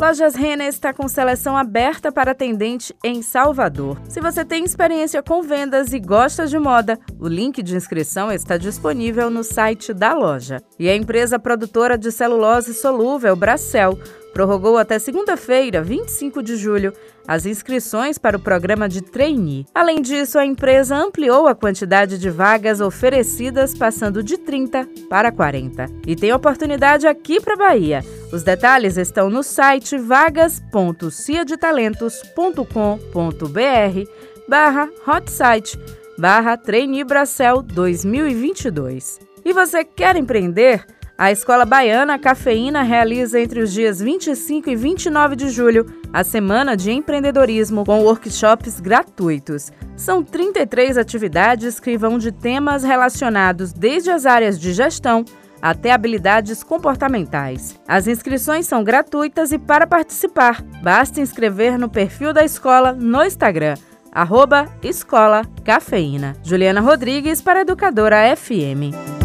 Lojas Renner está com seleção aberta para atendente em Salvador. Se você tem experiência com vendas e gosta de moda, o link de inscrição está disponível no site da loja. E a empresa produtora de celulose solúvel Bracel prorrogou até segunda-feira, 25 de julho, as inscrições para o programa de trainee. Além disso, a empresa ampliou a quantidade de vagas oferecidas, passando de 30 para 40. E tem oportunidade aqui para Bahia. Os detalhes estão no site vagas.ciadetalentos.com.br barra hotsite barra Bracel 2022. E você quer empreender? A Escola Baiana Cafeína realiza entre os dias 25 e 29 de julho a Semana de Empreendedorismo com workshops gratuitos. São 33 atividades que vão de temas relacionados desde as áreas de gestão até habilidades comportamentais. As inscrições são gratuitas e para participar, basta inscrever no perfil da escola no Instagram, arroba Escola Cafeína. Juliana Rodrigues para Educadora FM.